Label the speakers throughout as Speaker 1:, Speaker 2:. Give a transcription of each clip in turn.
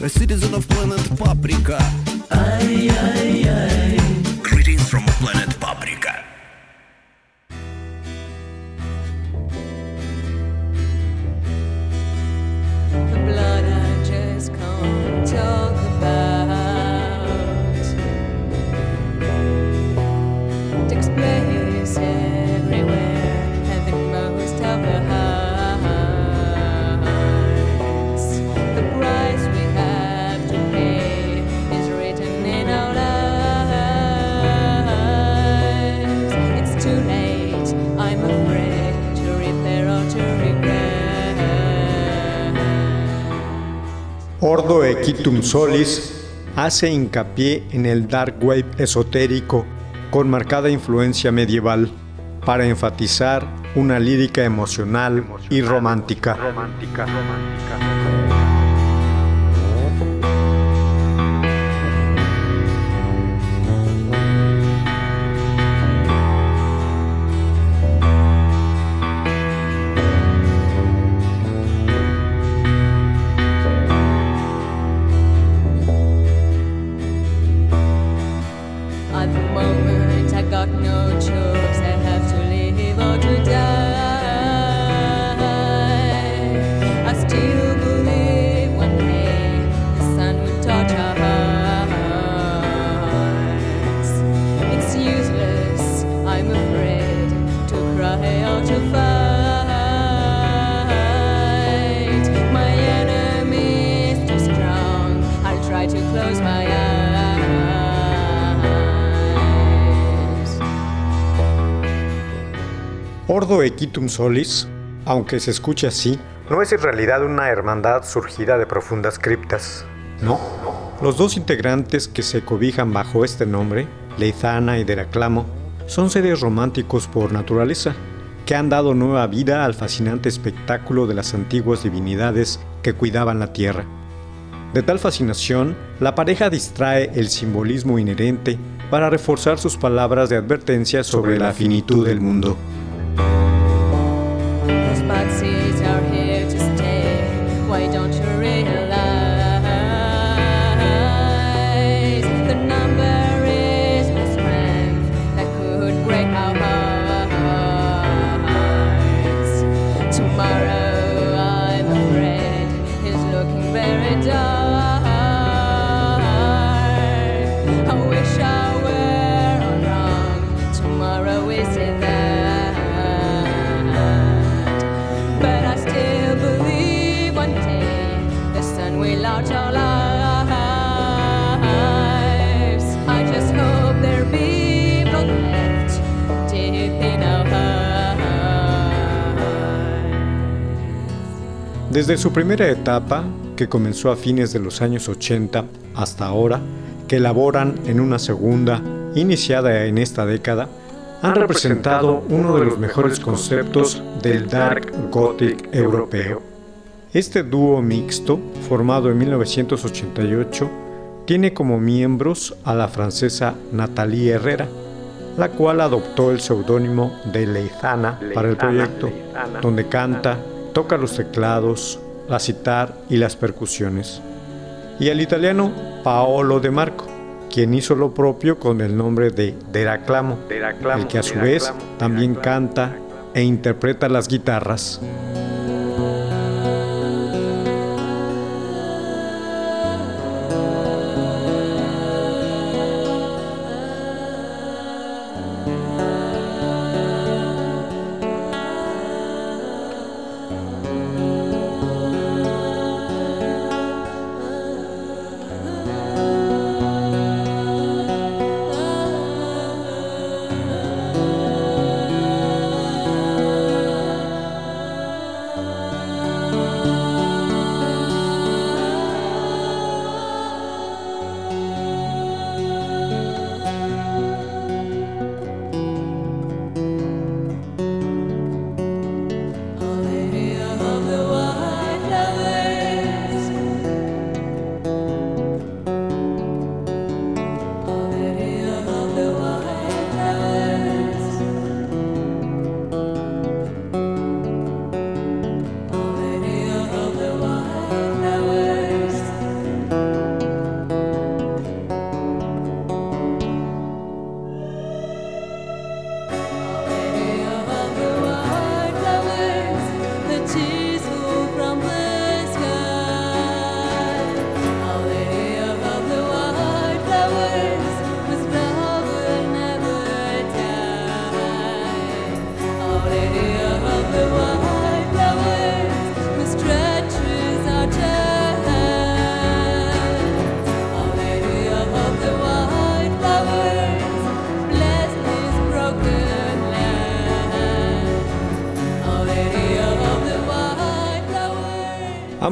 Speaker 1: A citizen of planet Paprika.
Speaker 2: ay, ay, ay.
Speaker 1: Greetings from planet Paprika.
Speaker 3: The blood I just can't talk about
Speaker 4: Ordo Equitum Solis hace hincapié en el dark wave esotérico con marcada influencia medieval para enfatizar una lírica emocional y romántica.
Speaker 3: At
Speaker 4: Ordo Equitum Solis, aunque se escuche así, no es en realidad una hermandad surgida de profundas criptas. No. Los dos integrantes que se cobijan bajo este nombre, Leizana y Deraclamo, son seres románticos por naturaleza, que han dado nueva vida al fascinante espectáculo de las antiguas divinidades que cuidaban la tierra. De tal fascinación, la pareja distrae el simbolismo inherente para reforzar sus palabras de advertencia sobre la finitud del mundo. Desde su primera etapa, que comenzó a fines de los años 80 hasta ahora, que elaboran en una segunda, iniciada en esta década, han representado uno de los mejores conceptos del dark gothic europeo. Este dúo mixto, formado en 1988, tiene como miembros a la francesa Nathalie Herrera, la cual adoptó el seudónimo de Leizana para el proyecto, donde canta, toca los teclados, la citar y las percusiones. Y al italiano Paolo De Marco,
Speaker 3: quien hizo lo propio con el nombre de Deraclamo, el que a su vez también canta e interpreta las guitarras.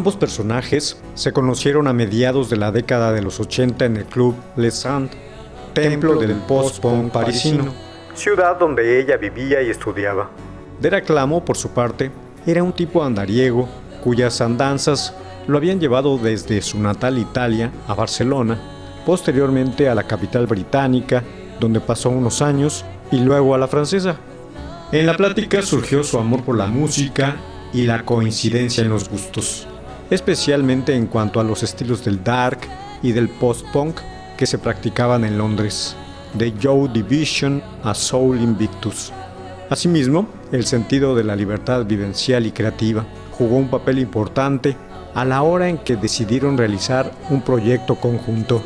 Speaker 3: Ambos personajes se conocieron a mediados de la década de los 80 en el club Les Sand, templo del post-punk parisino, ciudad donde ella vivía y estudiaba. Deraclamo, por su parte, era un tipo andariego cuyas andanzas lo habían llevado desde su natal Italia a Barcelona, posteriormente a la capital británica, donde pasó unos años, y luego a la francesa. En la plática surgió su amor por la música y la coincidencia en los gustos especialmente en cuanto a los estilos del dark y del post-punk que se practicaban en Londres, de Joe Division a Soul Invictus. Asimismo, el sentido de la libertad vivencial y creativa jugó un papel importante a la hora en que decidieron realizar un proyecto conjunto.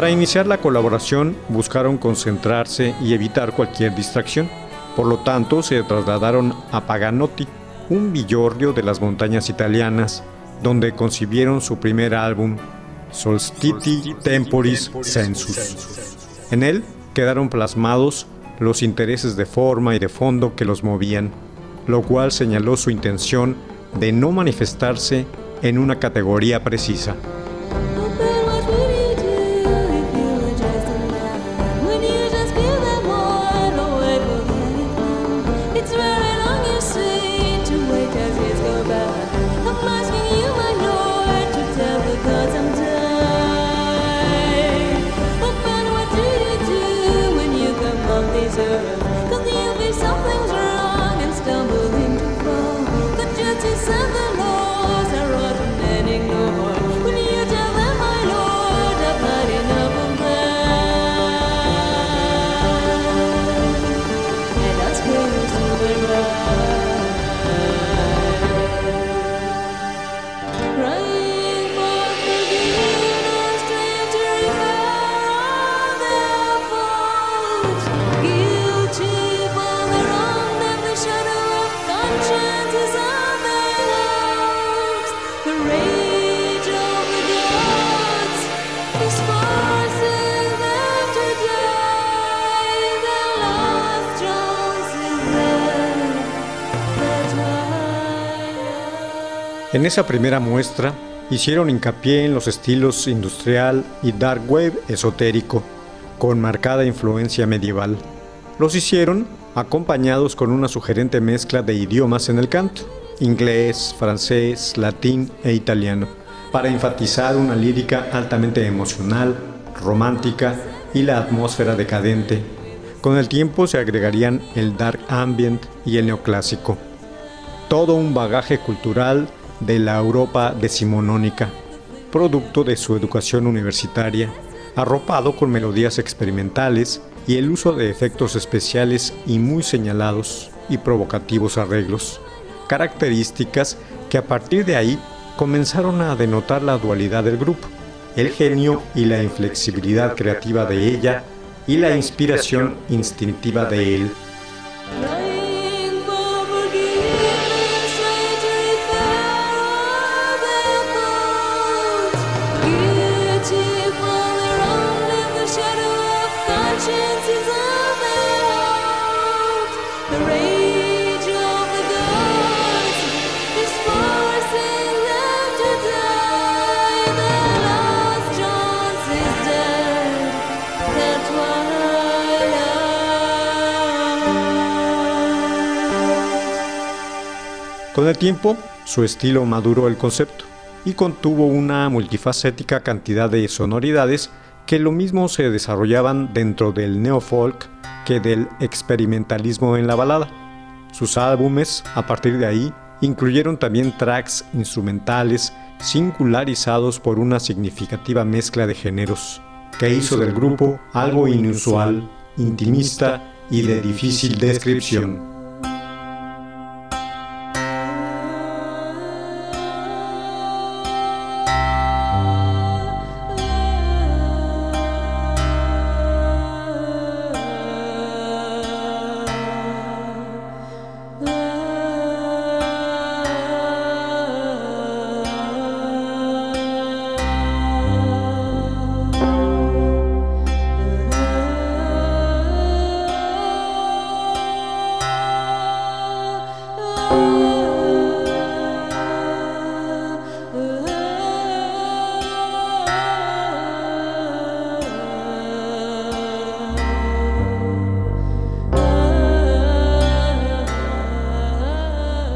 Speaker 3: Para iniciar la colaboración buscaron concentrarse y evitar cualquier distracción. Por lo tanto, se trasladaron a Paganotti, un villorrio de las montañas italianas, donde concibieron su primer álbum, Solstiti Temporis Sensus. En él quedaron plasmados los intereses de forma y de fondo que los movían, lo cual señaló su intención de no manifestarse en una categoría precisa.
Speaker 4: En esa primera muestra hicieron hincapié en los estilos industrial y dark wave esotérico, con marcada influencia medieval. Los hicieron acompañados con una sugerente mezcla de idiomas en el canto, inglés, francés, latín e italiano, para enfatizar una lírica altamente emocional, romántica y la atmósfera decadente. Con el tiempo se agregarían el dark ambient y el neoclásico. Todo un bagaje cultural de la Europa decimonónica, producto de su educación universitaria, arropado con melodías experimentales y el uso de efectos especiales y muy señalados y provocativos arreglos, características que a partir de ahí comenzaron a denotar la dualidad del grupo, el genio y la inflexibilidad creativa de ella y la inspiración instintiva de él. El tiempo, su estilo maduró el concepto y contuvo una multifacética cantidad de sonoridades que lo mismo se desarrollaban dentro del neofolk que del experimentalismo en la balada. Sus álbumes, a partir de ahí, incluyeron también tracks instrumentales singularizados por una significativa mezcla de géneros, que hizo del grupo algo inusual, intimista y de difícil descripción.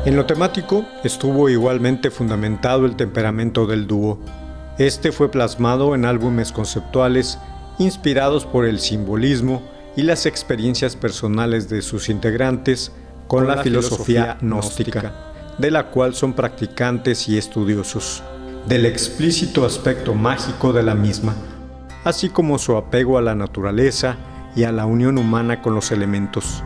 Speaker 4: En lo temático estuvo igualmente fundamentado el temperamento del dúo. Este fue plasmado en álbumes conceptuales inspirados por el simbolismo y las experiencias personales de sus integrantes con la filosofía gnóstica, de la cual son practicantes y estudiosos, del explícito aspecto mágico de la misma, así como su apego a la naturaleza y a la unión humana con los elementos.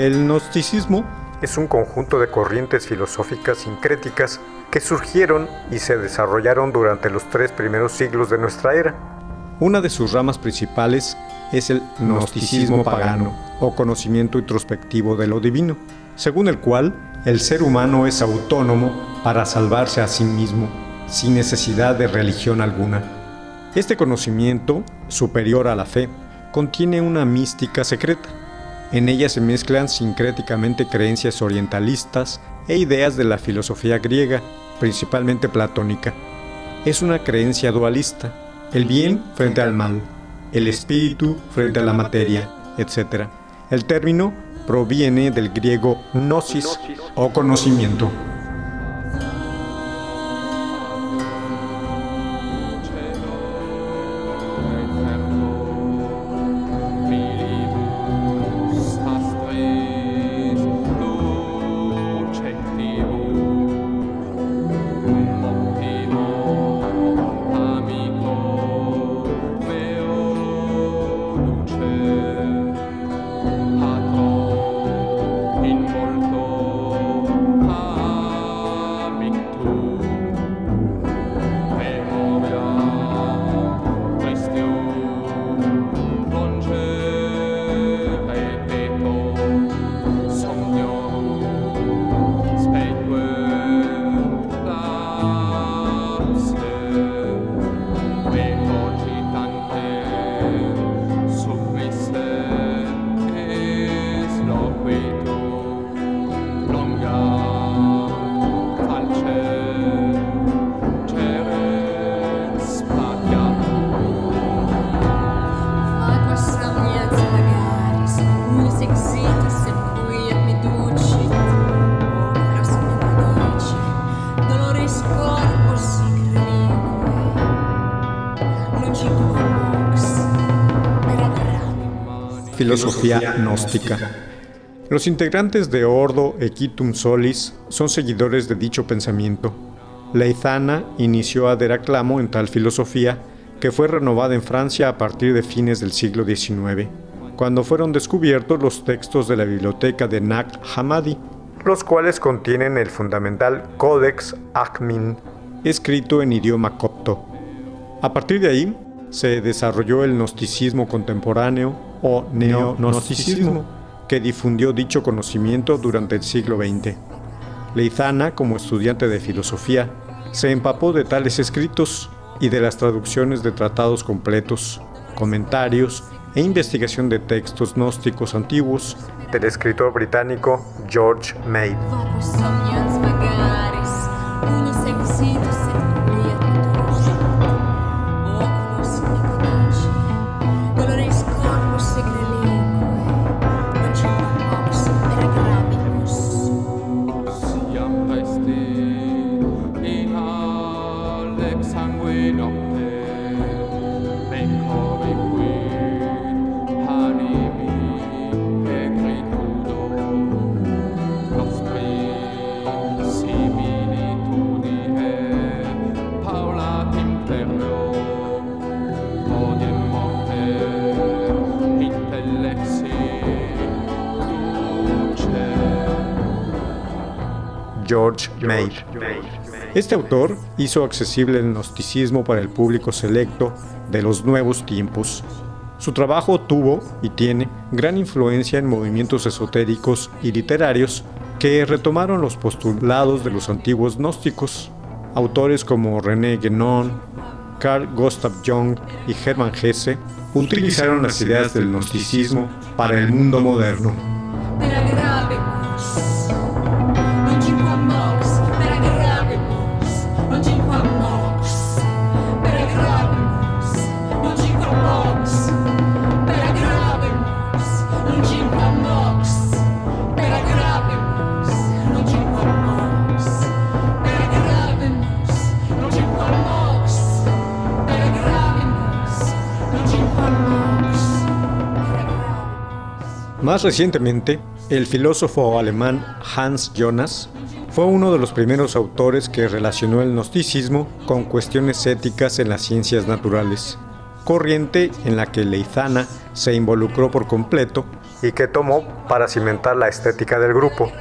Speaker 4: El gnosticismo es un conjunto de corrientes filosóficas sincréticas que surgieron y se desarrollaron durante los tres primeros siglos de nuestra era. Una de sus ramas principales es el gnosticismo pagano o conocimiento introspectivo de lo divino, según el cual el ser humano es autónomo para salvarse a sí mismo, sin necesidad de religión alguna. Este conocimiento, superior a la fe, contiene una mística secreta. En ella se mezclan sincréticamente creencias orientalistas e ideas de la filosofía griega, principalmente platónica. Es una creencia dualista, el bien frente al mal, el espíritu frente a la materia, etc. El término proviene del griego gnosis o conocimiento. Filosofía gnóstica. Los integrantes de Ordo Equitum Solis son seguidores de dicho pensamiento. Leizana inició a Deraclamo en tal filosofía que fue renovada en Francia a partir de fines del siglo XIX, cuando fueron descubiertos los textos de la biblioteca de Nag Hammadi, los cuales contienen el fundamental Codex Achmin, escrito en idioma copto. A partir de ahí, se desarrolló el gnosticismo contemporáneo o neognosticismo, que difundió dicho conocimiento durante el siglo XX. Leizana, como estudiante de filosofía, se empapó de tales escritos y de las traducciones de tratados completos, comentarios e investigación de textos gnósticos antiguos del escritor británico George Mead. George Mead. Este autor hizo accesible el gnosticismo para el público selecto de los nuevos tiempos. Su trabajo tuvo y tiene gran influencia en movimientos esotéricos y literarios que retomaron los postulados de los antiguos gnósticos. Autores como René Guénon, Carl Gustav Jung y Hermann Hesse utilizaron las ideas del gnosticismo para el mundo moderno. Más recientemente, el filósofo alemán Hans Jonas fue uno de los primeros autores que relacionó el gnosticismo con cuestiones éticas en las ciencias naturales, corriente en la que Leizana se involucró por completo y que tomó para cimentar la estética del grupo.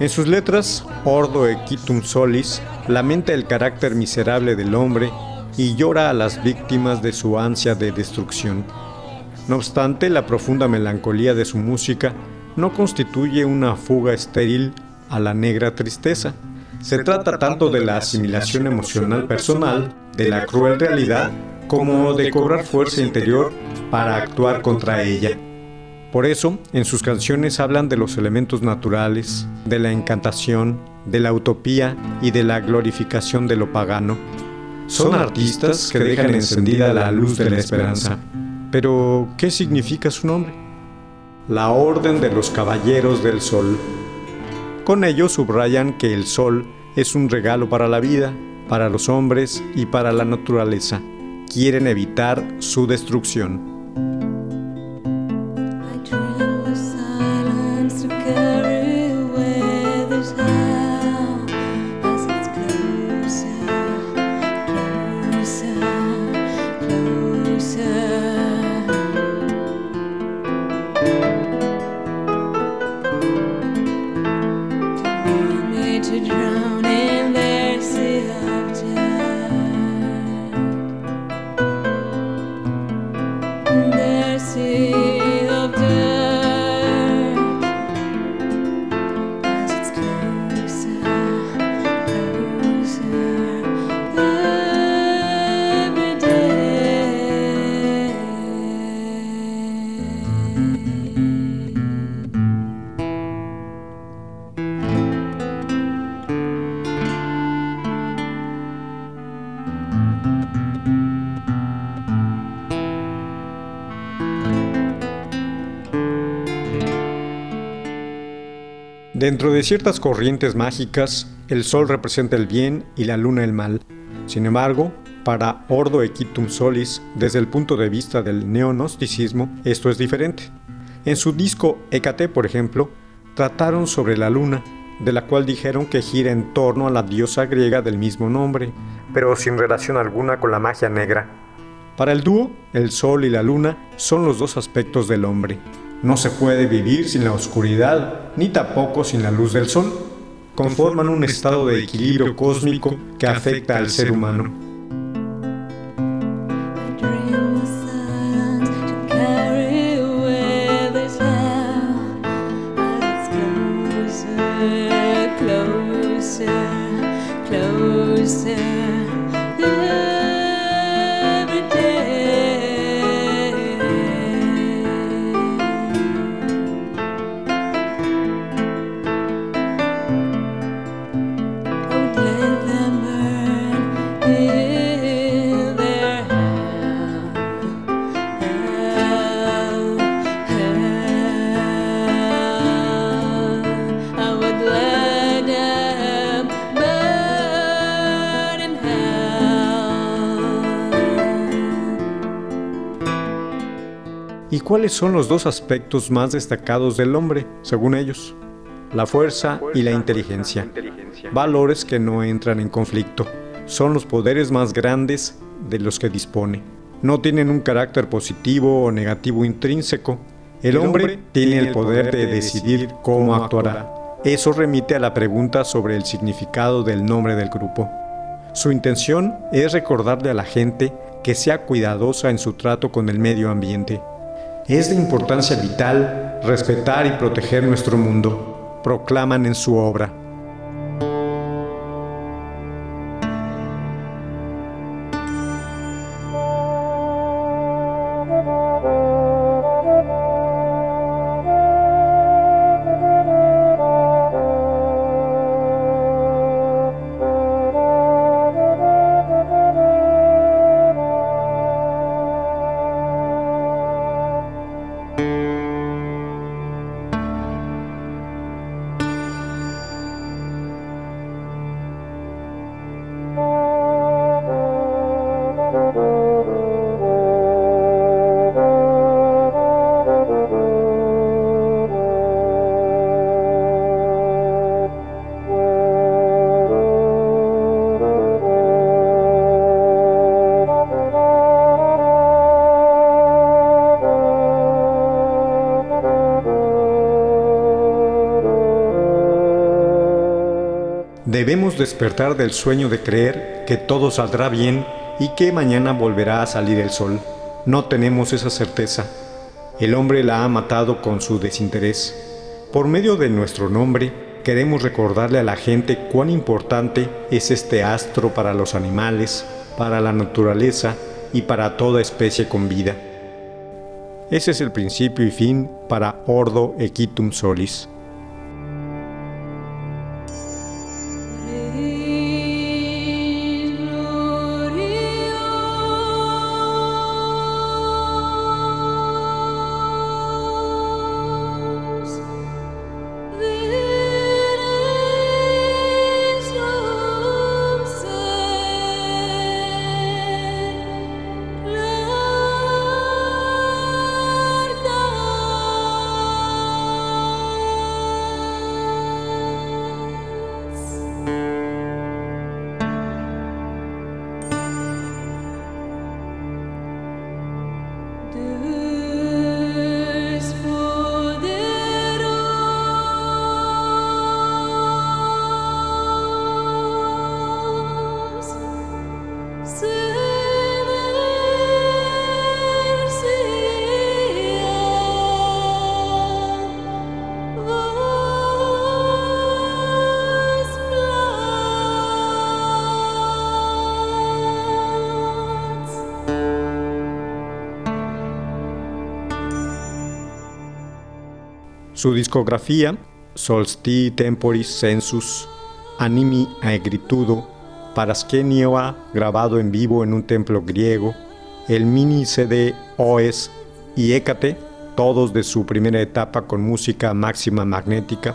Speaker 4: En sus letras, Ordo Equitum Solis lamenta el carácter miserable del hombre y llora a las víctimas de su ansia de destrucción. No obstante, la profunda melancolía de su música no constituye una fuga estéril a la negra tristeza. Se trata tanto de la asimilación emocional personal, de la cruel realidad, como de cobrar fuerza interior para actuar contra ella. Por eso, en sus canciones hablan de los elementos naturales, de la encantación, de la utopía y de la glorificación de lo pagano. Son artistas que dejan encendida la luz de la esperanza. Pero, ¿qué significa su nombre? La Orden de los Caballeros del Sol. Con ello subrayan que el sol es un regalo para la vida, para los hombres y para la naturaleza. Quieren evitar su destrucción. Dentro de ciertas corrientes mágicas, el sol representa el bien y la luna el mal. Sin embargo, para Ordo Equitum Solis, desde el punto de vista del neonosticismo, esto es diferente. En su disco Hécate, por ejemplo, trataron sobre la luna, de la cual dijeron que gira en torno a la diosa griega del mismo nombre, pero sin relación alguna con la magia negra. Para el dúo, el sol y la luna son los dos aspectos del hombre, no se puede vivir sin la oscuridad, ni tampoco sin la luz del sol. Conforman un estado de equilibrio cósmico que afecta al ser humano. ¿Cuáles son los dos aspectos más destacados del hombre, según ellos? La fuerza y la inteligencia. Valores que no entran en conflicto. Son los poderes más grandes de los que dispone. No tienen un carácter positivo o negativo intrínseco. El hombre tiene el poder de decidir cómo actuará. Eso remite a la pregunta sobre el significado del nombre del grupo. Su intención es recordarle a la gente que sea cuidadosa en su trato con el medio ambiente es de importancia vital respetar y proteger nuestro mundo, proclaman en su obra.
Speaker 3: Debemos despertar del sueño de creer que todo saldrá bien y que mañana volverá a salir el sol. No tenemos esa certeza. El hombre la ha matado con su desinterés. Por medio de nuestro nombre, queremos recordarle a la gente cuán importante es este astro para los animales, para la naturaleza y para toda especie con vida. Ese es el principio y fin para Ordo Equitum Solis. Su discografía, Solsti Temporis Census, Animi Aegritudo, Paraskenioa, grabado en vivo en un templo griego, el mini CD OES y Hécate, todos de su primera etapa con música máxima magnética.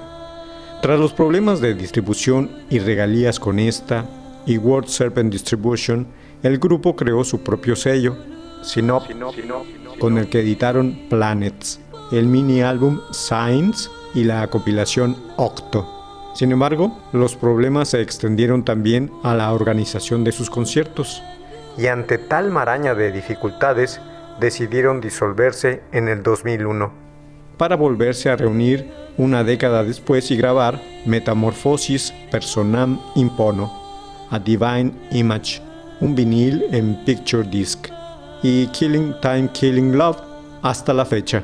Speaker 3: Tras los problemas de distribución y regalías con esta y World Serpent Distribution, el grupo creó su propio sello, Sinop, con el que editaron Planets el mini álbum Signs y la compilación Octo. Sin embargo, los problemas se extendieron también a la organización de sus conciertos, y ante tal maraña de dificultades, decidieron disolverse en el 2001, para volverse a reunir una década después y grabar Metamorphosis Personam Impono, A Divine Image, un vinil en Picture Disc, y Killing Time Killing Love hasta la fecha.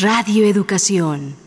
Speaker 5: Radio Educación.